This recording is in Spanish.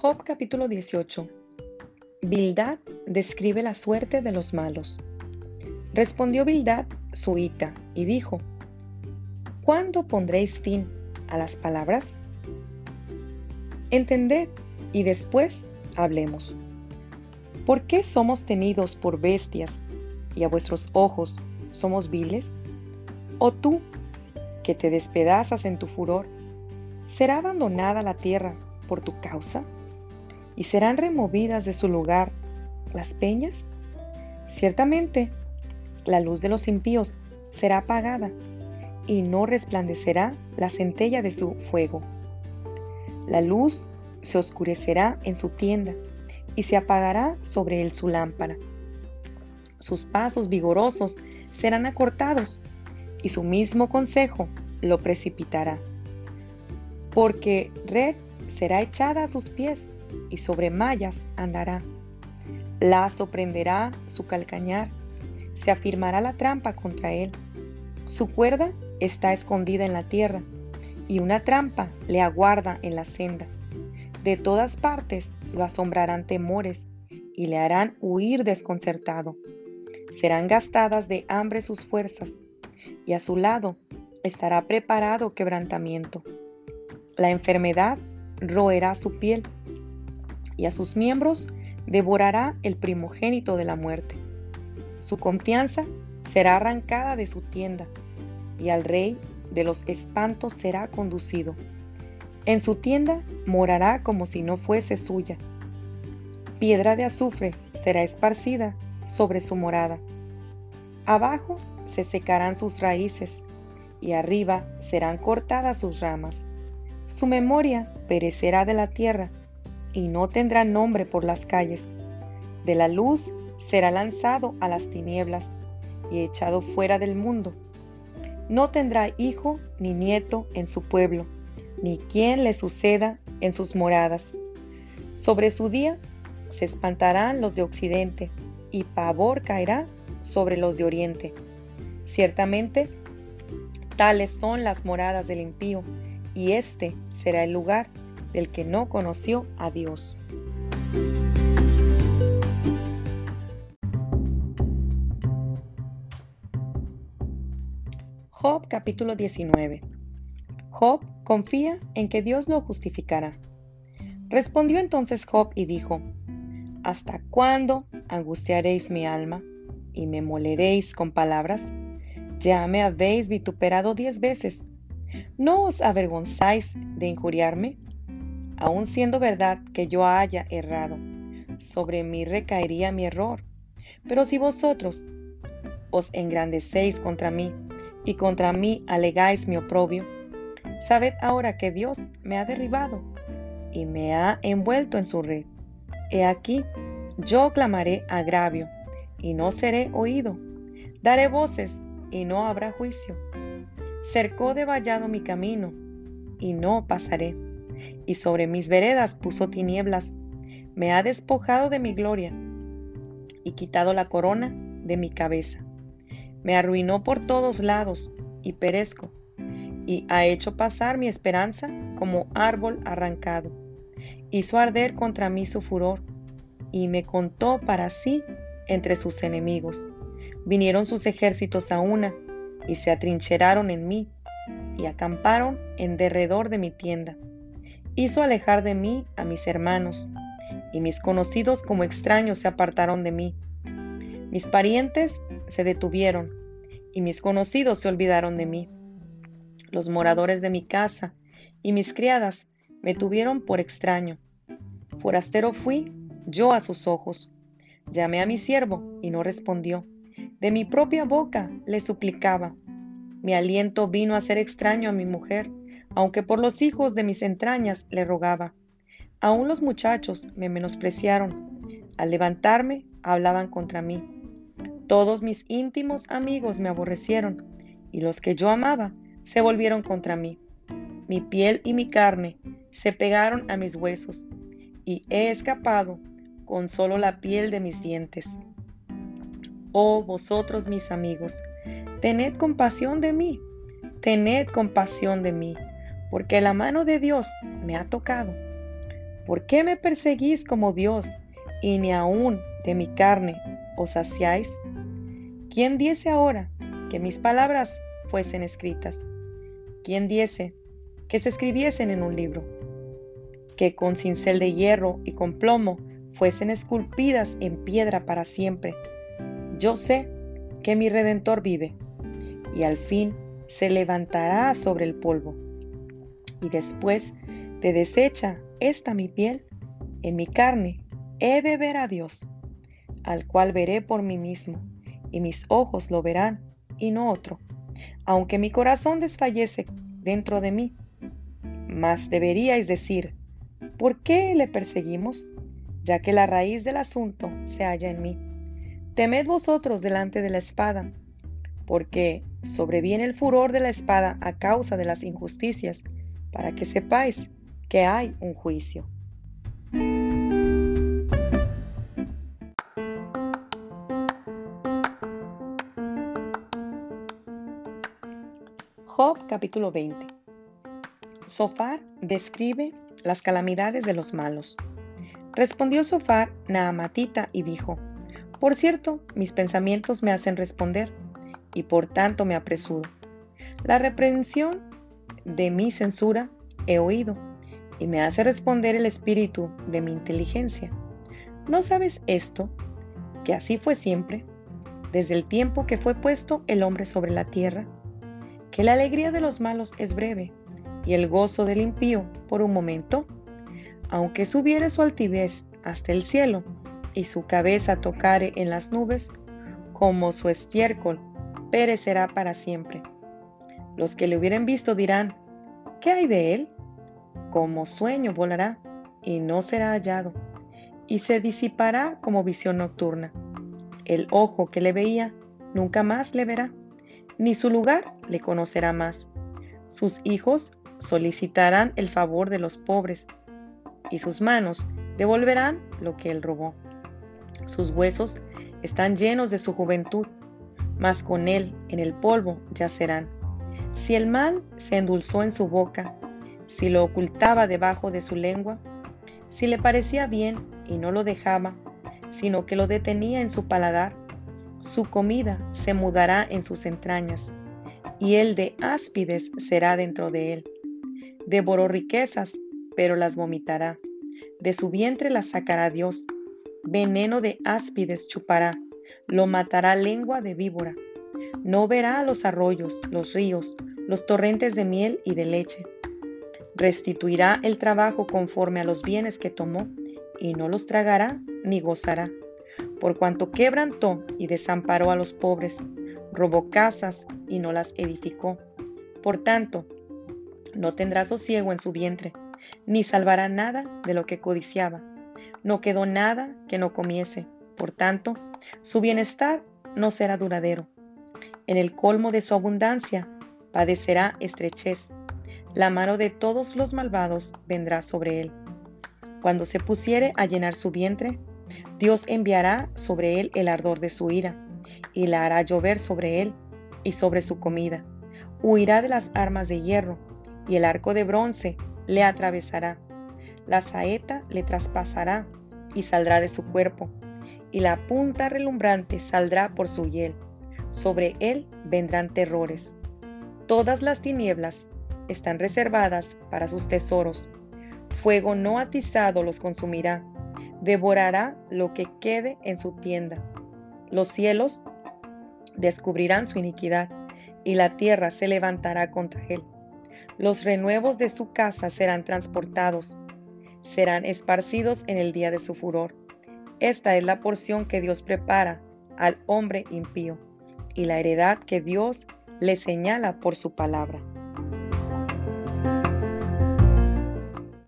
Job capítulo 18. Bildad describe la suerte de los malos. Respondió Bildad su hita y dijo, ¿Cuándo pondréis fin a las palabras? Entended y después hablemos. ¿Por qué somos tenidos por bestias y a vuestros ojos somos viles? ¿O tú, que te despedazas en tu furor, será abandonada la tierra por tu causa? ¿Y serán removidas de su lugar las peñas? Ciertamente, la luz de los impíos será apagada y no resplandecerá la centella de su fuego. La luz se oscurecerá en su tienda y se apagará sobre él su lámpara. Sus pasos vigorosos serán acortados y su mismo consejo lo precipitará. Porque red será echada a sus pies y sobre mallas andará. Lazo prenderá su calcañar, se afirmará la trampa contra él. Su cuerda está escondida en la tierra y una trampa le aguarda en la senda. De todas partes lo asombrarán temores y le harán huir desconcertado. Serán gastadas de hambre sus fuerzas y a su lado estará preparado quebrantamiento. La enfermedad roerá su piel y a sus miembros devorará el primogénito de la muerte. Su confianza será arrancada de su tienda y al rey de los espantos será conducido. En su tienda morará como si no fuese suya. Piedra de azufre será esparcida sobre su morada. Abajo se secarán sus raíces y arriba serán cortadas sus ramas. Su memoria perecerá de la tierra y no tendrá nombre por las calles. De la luz será lanzado a las tinieblas y echado fuera del mundo. No tendrá hijo ni nieto en su pueblo ni quien le suceda en sus moradas. Sobre su día se espantarán los de occidente, y pavor caerá sobre los de oriente. Ciertamente, tales son las moradas del impío, y este será el lugar del que no conoció a Dios. Job capítulo 19 Job confía en que Dios lo justificará. Respondió entonces Job y dijo, ¿Hasta cuándo angustiaréis mi alma y me moleréis con palabras? Ya me habéis vituperado diez veces. ¿No os avergonzáis de injuriarme? Aun siendo verdad que yo haya errado, sobre mí recaería mi error. Pero si vosotros os engrandecéis contra mí y contra mí alegáis mi oprobio, Sabed ahora que Dios me ha derribado y me ha envuelto en su red. He aquí, yo clamaré agravio y no seré oído. Daré voces y no habrá juicio. Cercó de vallado mi camino y no pasaré. Y sobre mis veredas puso tinieblas. Me ha despojado de mi gloria y quitado la corona de mi cabeza. Me arruinó por todos lados y perezco y ha hecho pasar mi esperanza como árbol arrancado. Hizo arder contra mí su furor y me contó para sí entre sus enemigos. Vinieron sus ejércitos a una y se atrincheraron en mí y acamparon en derredor de mi tienda. Hizo alejar de mí a mis hermanos y mis conocidos como extraños se apartaron de mí. Mis parientes se detuvieron y mis conocidos se olvidaron de mí los moradores de mi casa y mis criadas me tuvieron por extraño. Forastero fui yo a sus ojos. Llamé a mi siervo y no respondió. De mi propia boca le suplicaba. Mi aliento vino a ser extraño a mi mujer, aunque por los hijos de mis entrañas le rogaba. Aún los muchachos me menospreciaron. Al levantarme, hablaban contra mí. Todos mis íntimos amigos me aborrecieron, y los que yo amaba se volvieron contra mí. Mi piel y mi carne se pegaron a mis huesos, y he escapado con solo la piel de mis dientes. Oh vosotros mis amigos, tened compasión de mí, tened compasión de mí, porque la mano de Dios me ha tocado. ¿Por qué me perseguís como Dios y ni aun de mi carne os saciáis? ¿Quién diese ahora que mis palabras fuesen escritas? ¿Quién diese que se escribiesen en un libro? Que con cincel de hierro y con plomo fuesen esculpidas en piedra para siempre. Yo sé que mi Redentor vive, y al fin se levantará sobre el polvo. Y después de deshecha esta mi piel, en mi carne he de ver a Dios, al cual veré por mí mismo, y mis ojos lo verán, y no otro, aunque mi corazón desfallece dentro de mí. Mas deberíais decir, ¿por qué le perseguimos? Ya que la raíz del asunto se halla en mí. Temed vosotros delante de la espada, porque sobreviene el furor de la espada a causa de las injusticias, para que sepáis que hay un juicio. Job capítulo 20 Sofar describe las calamidades de los malos. Respondió Sofar Naamatita y dijo, Por cierto, mis pensamientos me hacen responder, y por tanto me apresuro. La reprensión de mi censura he oído, y me hace responder el espíritu de mi inteligencia. ¿No sabes esto? Que así fue siempre, desde el tiempo que fue puesto el hombre sobre la tierra, que la alegría de los malos es breve, y el gozo del impío por un momento, aunque subiere su altivez hasta el cielo, y su cabeza tocare en las nubes, como su estiércol perecerá para siempre. Los que le hubieran visto dirán, ¿qué hay de él? Como sueño volará y no será hallado, y se disipará como visión nocturna. El ojo que le veía nunca más le verá, ni su lugar le conocerá más. Sus hijos solicitarán el favor de los pobres, y sus manos devolverán lo que él robó. Sus huesos están llenos de su juventud, mas con él en el polvo yacerán. Si el mal se endulzó en su boca, si lo ocultaba debajo de su lengua, si le parecía bien y no lo dejaba, sino que lo detenía en su paladar, su comida se mudará en sus entrañas, y el de áspides será dentro de él. Devoró riquezas, pero las vomitará. De su vientre las sacará Dios. Veneno de áspides chupará lo matará lengua de víbora. No verá los arroyos, los ríos, los torrentes de miel y de leche. Restituirá el trabajo conforme a los bienes que tomó, y no los tragará ni gozará. Por cuanto quebrantó y desamparó a los pobres, robó casas y no las edificó. Por tanto, no tendrá sosiego en su vientre, ni salvará nada de lo que codiciaba. No quedó nada que no comiese. Por tanto, su bienestar no será duradero. En el colmo de su abundancia padecerá estrechez. La mano de todos los malvados vendrá sobre él. Cuando se pusiere a llenar su vientre, Dios enviará sobre él el ardor de su ira, y la hará llover sobre él y sobre su comida. Huirá de las armas de hierro, y el arco de bronce le atravesará. La saeta le traspasará y saldrá de su cuerpo y la punta relumbrante saldrá por su hiel. Sobre él vendrán terrores. Todas las tinieblas están reservadas para sus tesoros. Fuego no atizado los consumirá. Devorará lo que quede en su tienda. Los cielos descubrirán su iniquidad y la tierra se levantará contra él. Los renuevos de su casa serán transportados, serán esparcidos en el día de su furor esta es la porción que Dios prepara al hombre impío y la heredad que Dios le señala por su palabra.